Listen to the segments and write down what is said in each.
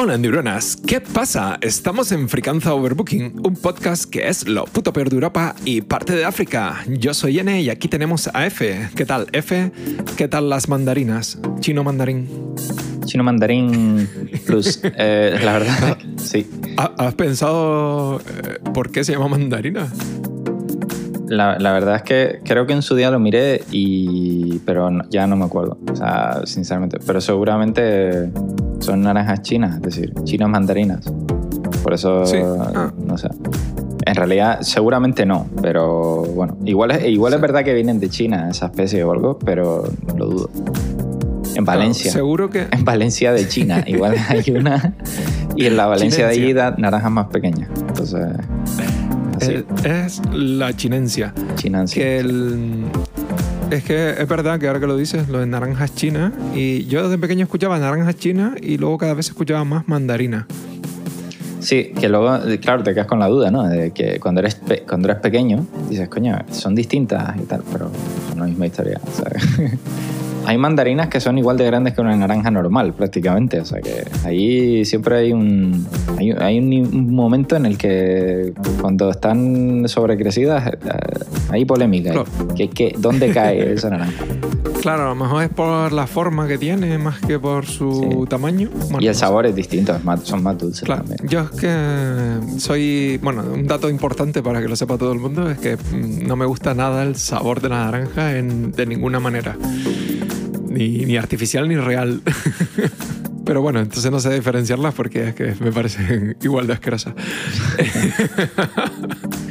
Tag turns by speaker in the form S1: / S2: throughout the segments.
S1: Hola neuronas, ¿qué pasa? Estamos en Fricanza Overbooking, un podcast que es lo puto peor de Europa y parte de África. Yo soy N y aquí tenemos a F. ¿Qué tal, F? ¿Qué tal las mandarinas? Chino mandarín.
S2: Chino mandarín plus. Eh, la verdad, sí.
S1: ¿Has pensado eh, por qué se llama mandarina?
S2: La, la, verdad es que creo que en su día lo miré y pero no, ya no me acuerdo o sea sinceramente pero seguramente son naranjas chinas es decir chinas mandarinas. Por eso
S1: Sí. Ah.
S2: no sé. En realidad seguramente no pero bueno igual es, igual es verdad que vienen de China esa especie o algo pero lo dudo. En Valencia.
S1: seguro que...
S2: en Valencia de China igual hay una. Y en la Valencia de allí da naranjas más pequeñas. Entonces así.
S1: Es la chinencia.
S2: chinancia
S1: Que el... Es que es verdad que ahora que lo dices, lo de naranjas chinas, y yo desde pequeño escuchaba naranjas chinas y luego cada vez escuchaba más mandarina.
S2: Sí, que luego, claro, te quedas con la duda, ¿no? De que cuando eres, pe- cuando eres pequeño, dices, coño, son distintas y tal, pero son la misma historia, ¿sabes? hay mandarinas que son igual de grandes que una naranja normal, prácticamente. O sea que ahí siempre hay un, hay, hay un, un momento en el que cuando están sobrecrecidas eh, hay polémica. ahí.
S1: Claro.
S2: Que, que, ¿Dónde cae esa naranja?
S1: Claro, a lo mejor es por la forma que tiene más que por su
S2: Sí.
S1: tamaño. Bueno,
S2: y el sabor es distinto, es más- son más dulces
S1: Claro,
S2: también.
S1: yo es que soy, bueno, un dato importante para que lo sepa todo el mundo es que mm, no me gusta nada el sabor de la naranja en- de ninguna manera, ni, ni artificial ni real. Pero bueno, entonces no sé diferenciarlas porque es que me parecen igual de asquerosas.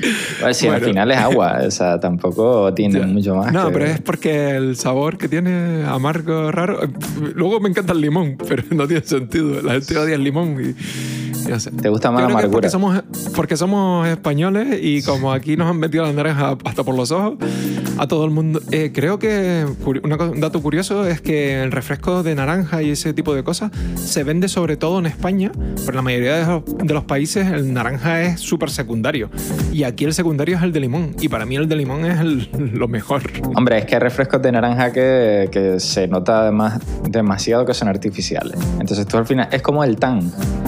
S2: Bueno, si al final es agua, o sea, tampoco tiene mucho más.
S1: No,
S2: que-
S1: pero es porque el sabor que tiene amargo, raro. Luego me encanta el limón, pero no tiene sentido. La gente odia el limón y. y no sé.
S2: Te gusta más
S1: Yo
S2: la
S1: es porque
S2: amargura.
S1: somos, porque somos españoles y como aquí nos han metido la naranja hasta por los ojos, a todo el mundo. eh, creo que una un dato curioso es que el refresco de naranja y ese tipo de cosas se vende sobre todo en España, pero en la mayoría de los, de los países el naranja es súper secundario. Y aquí el secundario es el de limón. Y para mí el de limón es el- lo mejor.
S2: Hombre, es que hay refrescos de naranja que, que se nota además demasiado que son artificiales. Entonces tú al final es como el tang.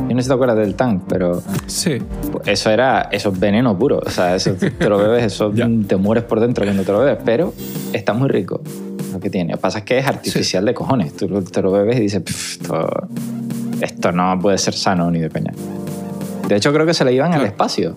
S2: Yo no sé si te acuerdas del tang, pero
S1: Sí.
S2: eso era eso es veneno puro. O sea, eso te lo bebes, eso te mueres por dentro cuando te lo bebes, pero está muy rico lo que tiene. Lo que pasa es que es artificial de cojones. Tú te lo bebes y dices, "Pff, esto, esto no puede ser sano ni de coña. De hecho, creo que se le iban al espacio.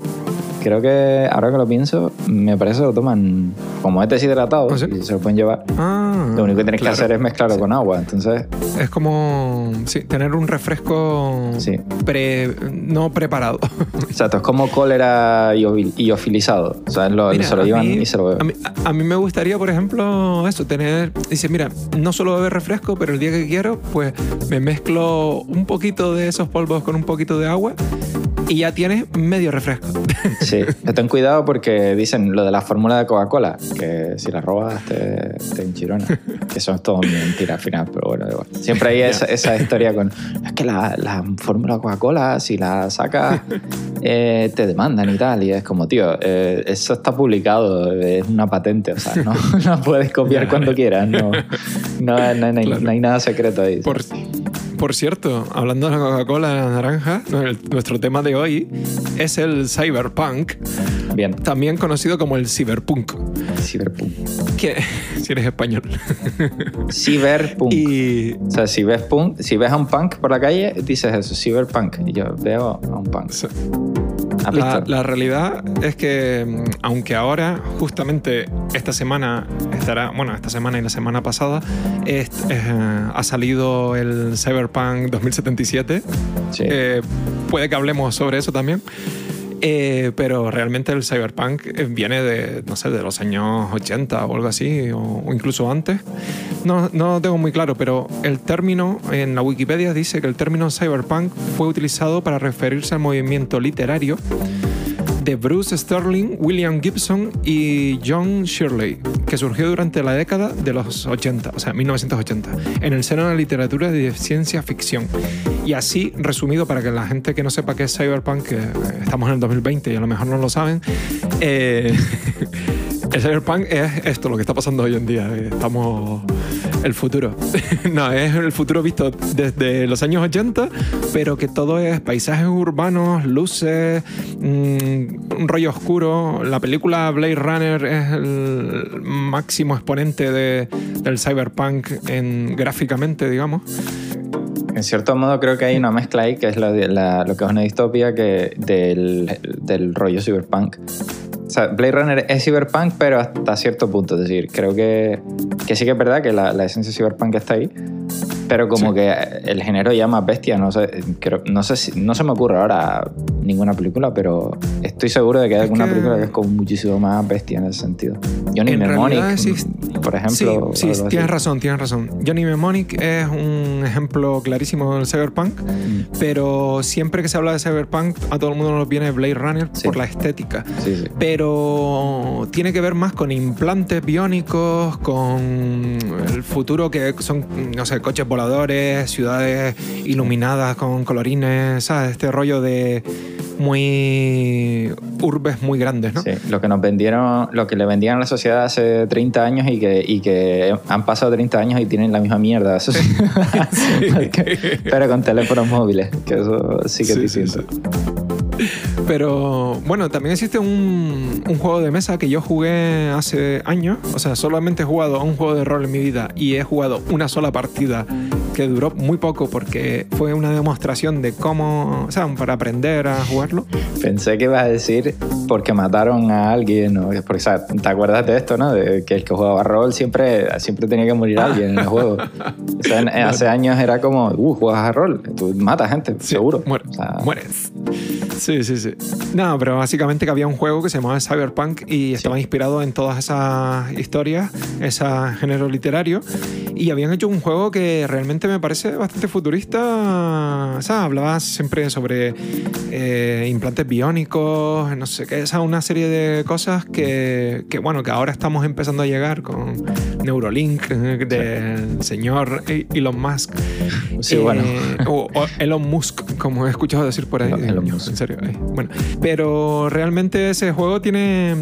S2: Creo que ahora que lo pienso, me parece que lo toman como es deshidratado
S1: ¿Ah, sí?
S2: y se lo pueden llevar.
S1: Ah,
S2: Lo único que tienes
S1: claro.
S2: que hacer es mezclarlo con agua. Entonces,
S1: Es como sí, tener un refresco
S2: Sí.
S1: pre, no preparado.
S2: exacto, es como cólera iofil- iofilizado. O sea, lo-
S1: Mira,
S2: se lo llevan
S1: mí-
S2: y se lo
S1: A
S2: beben.
S1: mí, a- a mí me gustaría, por ejemplo, eso, tener. Dice, mira, no solo beber refresco, pero el día que quiero, pues me mezclo un poquito de esos polvos con un poquito de agua y ya tienes medio refresco.
S2: Sí, ten cuidado porque dicen lo de la fórmula de Coca-Cola, que si la robas te, te enchirona. Que eso es todo mentira al final, pero bueno, igual. Siempre hay esa, esa historia con, es que la, la fórmula de Coca-Cola, si la sacas, eh, te demandan y tal. Y es como, tío, eh, eso está publicado, es una patente, o sea, no la puedes copiar cuando quieras, no, no, no- no hay-
S1: Claro.
S2: no hay nada secreto ahí.
S1: Por, por cierto, hablando de la Coca-Cola naranja, el- nuestro tema de hoy es el cyberpunk,
S2: Bien,
S1: también conocido como el cyberpunk.
S2: cyberpunk.
S1: Que, si eres español.
S2: Cyberpunk.
S1: y
S2: O sea, si ves, punk, si ves a un punk por la calle, dices eso, cyberpunk. Y yo veo a un punk.
S1: Sí.
S2: ¿Has
S1: La, realidad es que, mm, aunque ahora, justamente esta semana, estará, bueno, esta semana y la semana pasada, eh, ha salido el Cyberpunk 2077.
S2: Sí.
S1: Eh, puede que hablemos sobre eso también. Eh, pero realmente el cyberpunk eh, viene de, no sé, de los años 80 o algo así, o, o incluso antes. No, no lo tengo muy claro, pero el término en la Wikipedia dice que el término cyberpunk fue utilizado para referirse al movimiento literario de Bruce Sterling, William Gibson y John Shirley, que surgió durante la década de los 80, o sea, 1980, en el seno de la literatura de ciencia ficción. Y así, resumido, para que la gente que no sepa qué es cyberpunk, que eh, estamos en el 2020 y a lo mejor no lo saben, eh, el cyberpunk es esto, lo que está pasando hoy en día. Eh, Estamos el futuro. no, es el futuro visto desde los años 80, pero que todo es paisajes urbanos, luces, mm, un rollo oscuro. La película Blade Runner es el máximo exponente de, del cyberpunk en, gráficamente, digamos.
S2: En cierto modo creo que hay una mezcla ahí que es lo que es una distopia que del, del rollo cyberpunk. O sea, Blade Runner es cyberpunk, pero hasta cierto punto. Es decir, creo que, que sí que es verdad que la, la esencia cyberpunk está ahí, pero como que el género ya más bestia, no sé, no sé si, no se me ocurre ahora ninguna película, pero estoy seguro de que hay alguna película que es como muchísimo más bestia en ese sentido. Johnny Mnemonic, por ejemplo.
S1: Sí, sí tienes razón, tienes razón. Johnny Mnemonic es un ejemplo clarísimo del cyberpunk, mm. pero siempre que se habla de cyberpunk a todo el mundo nos viene Blade Runner por la estética. Pero tiene que ver más con implantes biónicos, con el futuro que son, no sé, coches voladores ciudades iluminadas con colorines, ¿sabes? Este rollo de muy urbes muy grandes, ¿no?
S2: Sí, lo que nos vendieron, lo que le vendían a la sociedad hace 30 años y que, y que han pasado 30 años y tienen la misma mierda. Pero con teléfonos móviles, que eso sí que es distinto.
S1: Pero bueno, también existe un, un, juego de mesa que yo jugué hace años. O sea, solamente he jugado a un juego de rol en mi vida y he jugado una sola partida que duró muy poco porque fue una demostración de cómo, o sea, para aprender a jugarlo.
S2: Pensé que ibas a decir porque mataron a alguien, o porque, o sea, ¿te acuerdas de esto, no? De que el que jugaba rol siempre, siempre tenía que morir alguien en el juego. O sea, hace años era como, uh, juegas a rol, tú matas gente, seguro.
S1: mueres. Sí, sí, sí. No, pero básicamente que había un juego que se llamaba Cyberpunk y estaba inspirado en todas esas historias, ese género literario. Y habían hecho un juego que realmente me parece bastante futurista. O sea, hablaba siempre sobre eh, implantes biónicos, no sé qué, esa una serie de cosas que, que, bueno, que ahora estamos empezando a llegar con Neurolink eh, del señor Elon Musk.
S2: Sí, bueno.
S1: Eh, o, Elon Musk, como he escuchado decir por ahí. Elon Musk. En serio. Bueno, pero realmente ese juego tiene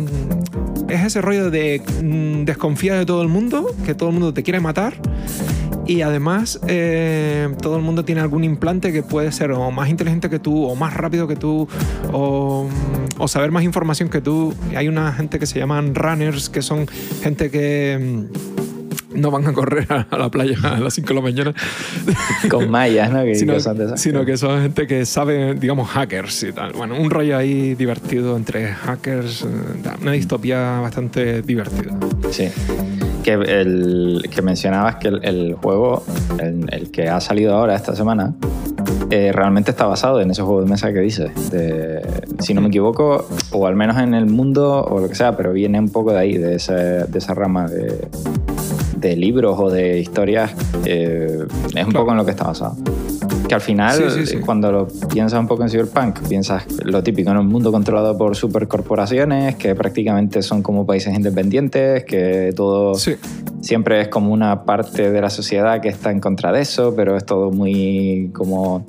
S1: es ese rollo de mm, desconfía de todo el mundo, que todo el mundo te quiere matar. Y además, eh, todo el mundo tiene algún implante que puede ser o más inteligente que tú, o más rápido que tú, o, o saber más información que tú. Hay una gente que se llaman runners, que son gente que mm, no van a correr a, la playa a las 5 de la mañana.
S2: Con mallas, ¿no?
S1: sino, que son gente que sabe, digamos, hackers y tal. Bueno, un rollo ahí divertido entre hackers, eh, una distopía bastante divertida.
S2: Sí. Que, el, que mencionabas que el, juego, el, que ha salido ahora esta semana, eh, realmente está basado en ese juego de mesa que dices. si no me equivoco, o al menos en el mundo, o lo que sea, pero viene un poco de ahí, de, de esa rama de, de libros o de historias eh, es un poco en lo que está basado. Que al final, cuando lo piensas un poco en Cyberpunk, piensas lo típico en un mundo controlado por supercorporaciones, que prácticamente son como países independientes, que todo siempre es como una parte de la sociedad que está en contra de eso, pero es todo muy como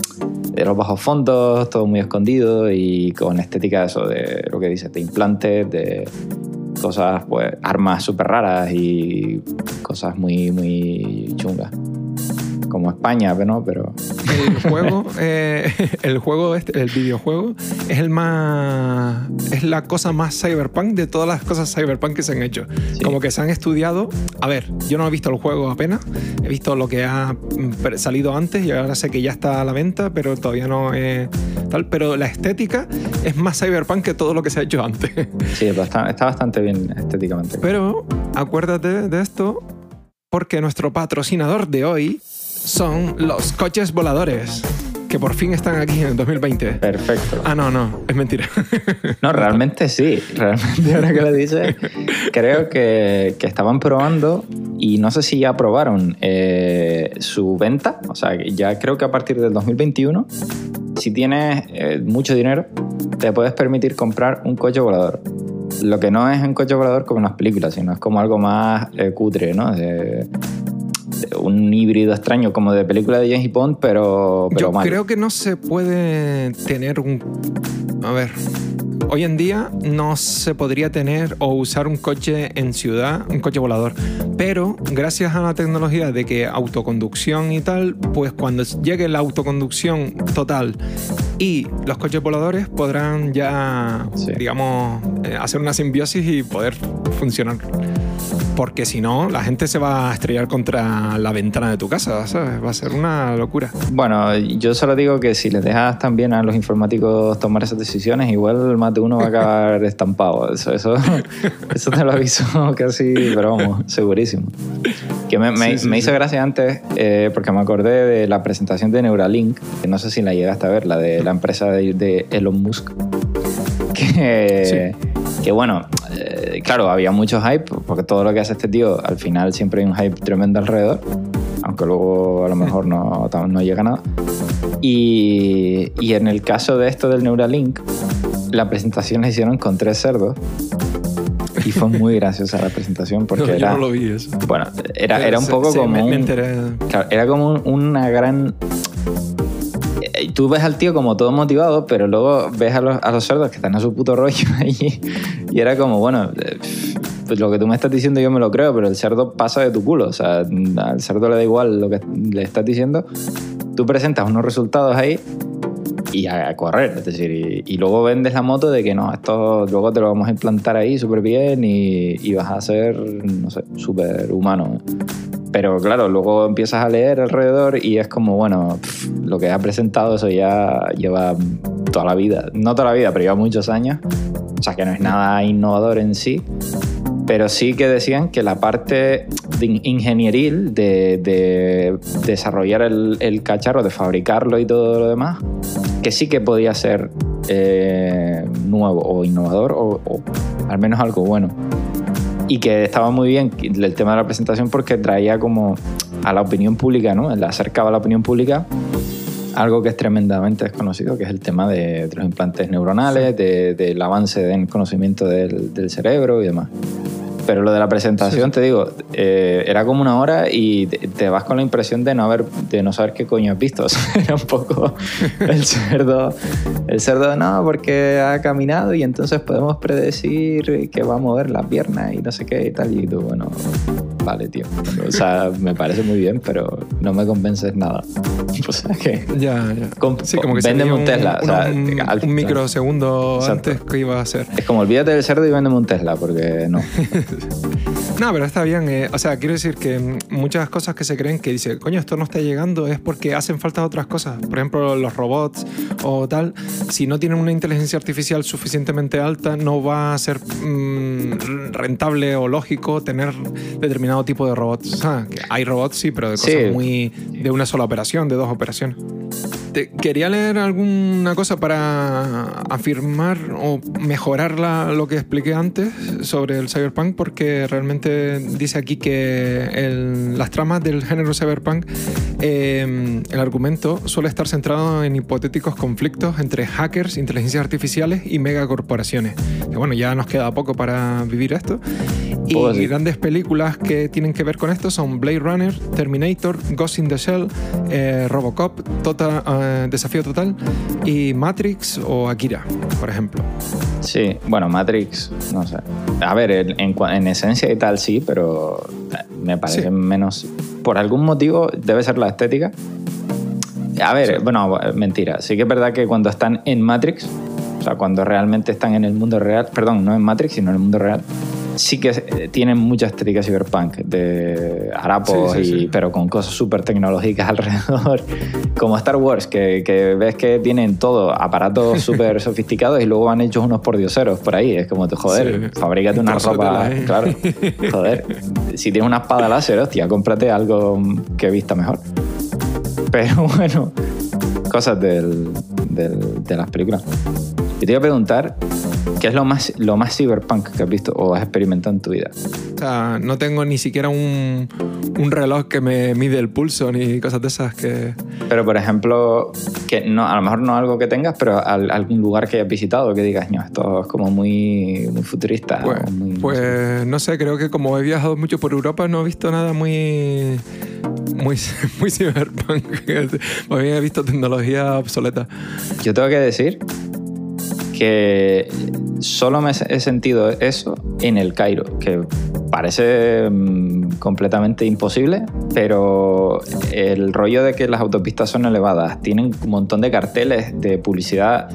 S2: de los bajos fondos, todo muy escondido y con estética de eso, de lo que dices, de implantes, de cosas, pues, armas súper raras y cosas muy, muy chungas como España, ¿no? Pero...
S1: El juego, eh, el juego este, el videojuego, es el más... Es la cosa más cyberpunk de todas las cosas cyberpunk que se han hecho. Como que se han estudiado... A ver, yo no he visto el juego apenas. He visto lo que ha salido antes y ahora sé que ya está a la venta, pero todavía no es tal. Pero la estética es más cyberpunk que todo lo que se ha hecho antes.
S2: Sí, está, está bastante bien estéticamente.
S1: Pero acuérdate de esto porque nuestro patrocinador de hoy son los coches voladores que por fin están aquí en el 2020.
S2: Perfecto.
S1: Ah, no, no, es mentira.
S2: No, realmente sí. Realmente ahora que lo dices, creo que, que, estaban probando y no sé si ya aprobaron eh, su venta. O sea, ya creo que a partir del 2021, si tienes eh, mucho dinero, te puedes permitir comprar un coche volador. Lo que no es un coche volador como en las películas, sino es como algo más eh, cutre, ¿no? De, un híbrido extraño como de película de James Bond, pero, pero
S1: Yo creo que no se puede tener un... A ver, hoy en día no se podría tener o usar un coche en ciudad, un coche volador. Pero gracias a la tecnología de que autoconducción y tal, pues cuando llegue la autoconducción total y los coches voladores podrán ya, digamos, eh, hacer una simbiosis y poder funcionar porque si no, la gente se va a estrellar contra la ventana de tu casa, ¿sabes? Va a ser una locura.
S2: Bueno, yo solo digo que si les dejas también a los informáticos tomar esas decisiones, igual más de uno va a acabar estampado. Eso, eso, eso te lo aviso casi, pero vamos, segurísimo. Que me, me, hizo gracia antes eh, porque me acordé de la presentación de Neuralink, que no sé si la llegaste a ver, la de la empresa de, de Elon Musk. Que, que bueno, eh, claro, había mucho hype, porque todo lo que hace este tío, al final siempre hay un hype tremendo alrededor, aunque luego a lo mejor no, no llega nada. Y, y, en el caso de esto del Neuralink, la presentación la hicieron con tres cerdos. Y fue muy graciosa la presentación porque era.
S1: Yo no lo vi eso.
S2: Bueno, era, era un poco como. un, claro, era como una gran tú ves al tío como todo motivado, pero luego ves a los, a los cerdos que están a su puto rollo ahí. Y era como, bueno, eh, pues lo que tú me estás diciendo yo me lo creo, pero el cerdo pasa de tu culo. O sea, al cerdo le da igual lo que le estás diciendo. Tú presentas unos resultados ahí y a, correr. Es decir, y, luego vendes la moto de que no, esto luego te lo vamos a implantar ahí súper bien y, y, vas a ser, no sé, súper humano. Pero claro, luego empiezas a leer alrededor y es como, bueno, lo que ha presentado eso ya lleva toda la vida. No toda la vida, pero lleva muchos años. O sea que no es nada innovador en sí. Pero sí que decían que la parte de ingenieril de, desarrollar el, cacharro, de fabricarlo y todo lo demás, que sí que podía ser eh, nuevo o innovador o, o al menos algo bueno y que estaba muy bien el tema de la presentación porque traía como a la opinión pública, ¿no? Le acercaba a la opinión pública algo que es tremendamente desconocido, que es el tema de, los implantes neuronales, del avance en conocimiento del, del cerebro y demás. Pero lo de la presentación, te digo, eh, era como una hora y te, vas con la impresión de no haber, de no saber qué coño has visto. era un poco el cerdo, el cerdo no, porque ha caminado y entonces podemos predecir que va a mover la pierna y no sé qué y tal. Y tú, bueno, vale, tío. O sea, me parece muy bien, pero no me convences nada. O sea que.
S1: Ya, ya.
S2: sí, como que véndeme un, Tesla.
S1: Un, o sea, un, microsegundo antes que iba a hacer.
S2: Es como olvídate del cerdo y véndeme un Tesla, porque no.
S1: no, pero está bien. Eh, o sea, quiero decir que muchas cosas que se creen que dice, coño, esto no está llegando es porque hacen falta otras cosas. Por ejemplo, los robots o tal. Si no tienen una inteligencia artificial suficientemente alta, no va a ser mm, rentable o lógico tener determinado tipo de robots. Que hay robots, sí, pero de cosas muy. de una sola operación, de dos operaciones. Quería leer alguna cosa para afirmar o mejorar lo que expliqué antes sobre el cyberpunk, porque realmente dice aquí que las tramas del género cyberpunk, em, el argumento suele estar centrado en hipotéticos conflictos entre hackers, inteligencias artificiales y megacorporaciones. Que bueno, ya nos queda poco para vivir esto. Y grandes películas que tienen que ver con esto son Blade Runner, Terminator, Ghost in the Shell, eh, Robocop, Total, eh, Desafío Total y Matrix o Akira, por ejemplo.
S2: Sí, bueno, Matrix, no sé. A ver, en, en, esencia y tal sí, pero me parece menos... Por algún motivo debe ser la estética. A ver, bueno, mentira. Sí que es verdad que cuando están en Matrix, o sea, cuando realmente están en el mundo real, perdón, no en Matrix, sino en el mundo real, sí que eh, tienen mucha estética cyberpunk, de harapos, pero con cosas súper tecnológicas alrededor, como Star Wars, que, que ves que tienen todo, aparatos súper sofisticados y luego han hecho unos pordioseros por ahí. Es como, joder, fabrícate una ropa, claro, joder. Si tienes una espada láser, hostia, cómprate algo que vista mejor. Pero bueno, cosas del, del, de las películas. Y te iba a preguntar, ¿qué es lo más, lo más cyberpunk que has visto o has experimentado en tu vida?
S1: O sea, no tengo ni siquiera un, un reloj que me mide el pulso ni cosas de esas que...
S2: Pero, por ejemplo, que no, a lo mejor no algo que tengas, pero algún lugar que hayas visitado que digas, no, esto es como muy, muy futurista.
S1: Pues, pues no sé, creo que como he viajado mucho por Europa no he visto nada muy muy, muy cyberpunk. Más bien he visto tecnología obsoleta.
S2: Yo tengo que decir que solo me he sentido eso en el Cairo, que parece mm, completamente imposible, pero el rollo de que las autopistas son elevadas, tienen un montón de carteles de publicidad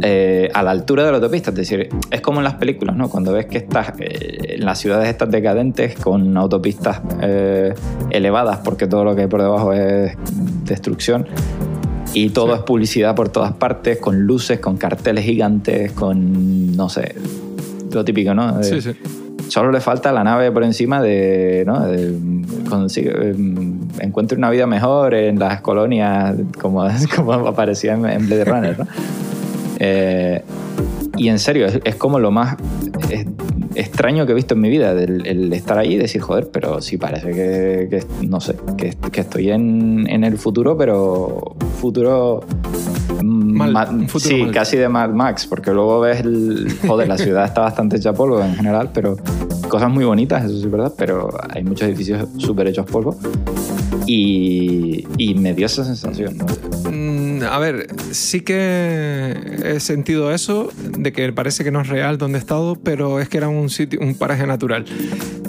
S2: eh, a la altura de la autopista. Es decir, es como en las películas, ¿no? Cuando ves que estás eh, en las ciudades estas decadentes con autopistas eh, elevadas, porque todo lo que hay por debajo es destrucción. Y todo es publicidad por todas partes, con luces, con carteles gigantes, con, no sé, lo típico, ¿no?
S1: Sí, sí.
S2: Solo le falta la nave por encima de, ¿no? de consigue, encuentre una vida mejor en las colonias, como, como aparecía en, en Blade Runner, ¿no? Eh, y en serio, es, como lo más extraño que he visto en mi vida, el, estar ahí y decir, joder, pero sí parece que, no sé, que, estoy en, el futuro, pero futuro...
S1: Mal,
S2: sí, casi de Mad Max, porque luego ves, el, joder, la ciudad está bastante hecha polvo en general, pero cosas muy bonitas, eso sí es verdad, pero hay muchos edificios súper hechos polvo. Y, y, me dio esa sensación.
S1: Mm, a ver, sí que he sentido eso, de que parece que no es real donde he estado, pero es que era un sitio, un paraje natural.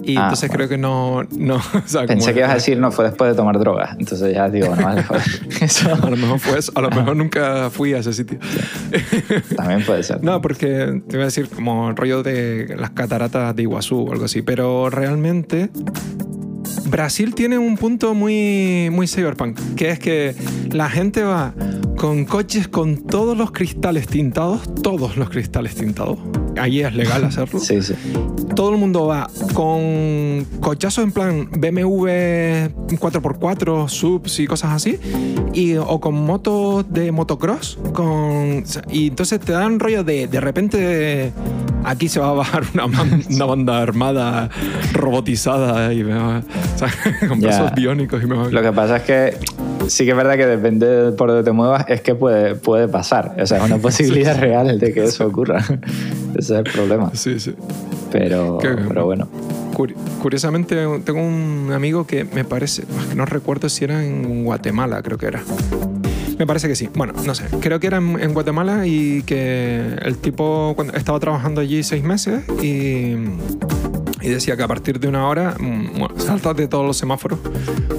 S1: Y ah, entonces creo que no. no
S2: Pensé que ibas a decir no fue después de tomar drogas. Entonces ya digo, no
S1: Eso. A lo mejor fue eso. A lo mejor nunca fui a ese sitio.
S2: También puede ser.
S1: No, porque te iba a decir como el rollo de las cataratas de Iguazú o algo así. Pero realmente Brasil tiene un punto muy, muy cyberpunk, que es que la gente va con coches con todos los cristales tintados, todos los cristales tintados. Allí es legal hacerlo.
S2: sí, sí.
S1: Todo el mundo va con cochazos en plan BMW 4x4, subs y cosas así, y, o con motos de motocross, con, y entonces te dan rollo de de repente aquí se va a bajar una, una banda armada robotizada y con brazos biónicos. Y
S2: Lo que pasa es que sí que es verdad que depende por donde te muevas, es que puede, puede pasar. O sea, es una posibilidad real de que eso ocurra. Ese es el problema.
S1: Sí, sí.
S2: Pero, pero bueno.
S1: Curiosamente, tengo un amigo que me parece, no recuerdo si era en Guatemala, creo que era me parece que sí. Bueno, no sé. Creo que era en, Guatemala y que el tipo cuando estaba trabajando allí seis meses y, y decía que a partir de una hora, mm, bueno, saltas de todos los semáforos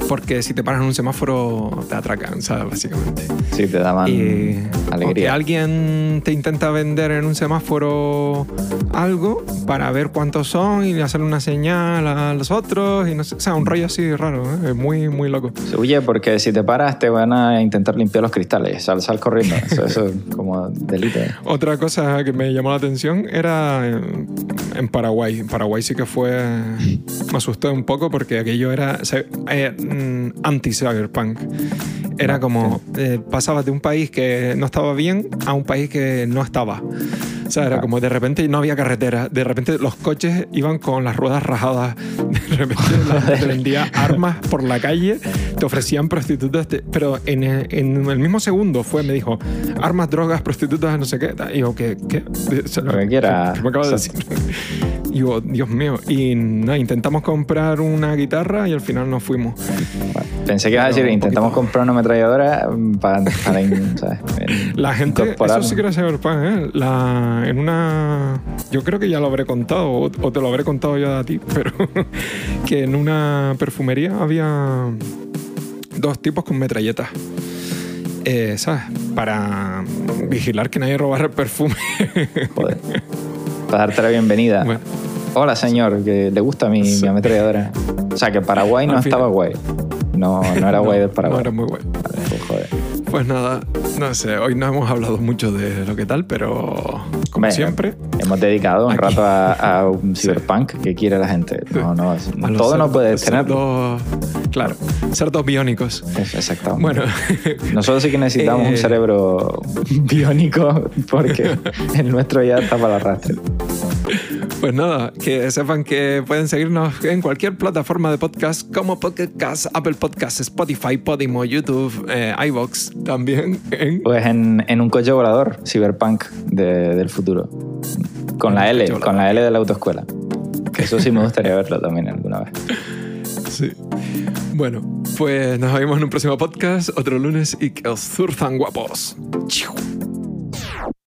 S1: porque si te paras en un semáforo te atracan, ¿sabes? Básicamente.
S2: Sí, te daban y, alegría. O
S1: que alguien te intenta vender en un semáforo algo para ver cuántos son y hacerle una señal a los otros y no sé, o sea, un rollo así raro, ¿eh? es muy, muy loco.
S2: Se huye porque si te paras te van a intentar limpiar los cristales, sal, sal corriendo, eso, es como delito.
S1: Otra cosa que me llamó la atención era en, Paraguay. En Paraguay sí que fue, me asusté un poco porque aquello era... Eh, anti-cyberpunk. Era como, eh, pasabas de un país que no estaba bien a un país que no estaba. O sea, era como de repente no había carretera, de repente los coches iban con las ruedas rajadas, de repente te vendía armas por la calle, te ofrecían prostitutas, pero en el, en el, mismo segundo fue, me dijo, armas, drogas, prostitutas, no sé qué. Y yo, ¿qué? ¿Qué?
S2: Lo que quiera.
S1: me acabo de decir? Y yo, Dios mío. Y nada, intentamos comprar una guitarra y al final nos fuimos.
S2: pensé que ibas a decir, intentamos comprar una ametralladora para, para
S1: La gente, eso sí que era Cyberpunk, ¿eh? La, en una... Yo creo que ya lo habré contado, o, te lo habré contado ya a ti, pero que en una perfumería había dos tipos con metralletas. Eh, ¿Sabes? Para vigilar que nadie robara el perfume.
S2: Joder. Para darte la bienvenida. Bueno. Hola, señor, que le gusta mi, mi ametralladora. O sea, que Paraguay no estaba guay. No, no era guay del Paraguay.
S1: No era muy guay. pues, pues, nada, no sé, hoy no hemos hablado mucho de lo que tal, pero como siempre.
S2: Hemos dedicado un rato a, un cyberpunk que quiere la gente. No, no, todo no puede tener.
S1: claro, ser dos biónicos.
S2: Exactamente.
S1: Bueno,
S2: nosotros sí que necesitamos un eh, cerebro biónico porque el nuestro ya está para el arrastre.
S1: Pues nada, que sepan que pueden seguirnos en cualquier plataforma de podcast como Podcast, Apple Podcasts, Spotify, Podimo, YouTube, eh, iBox también.
S2: Pues en, en, un coche volador, Cyberpunk del futuro. Con la L, con la L de la autoescuela. Eso sí me gustaría verlo también alguna vez.
S1: Sí. Bueno, pues nos vemos en un próximo podcast, otro lunes y que os zurzan guapos.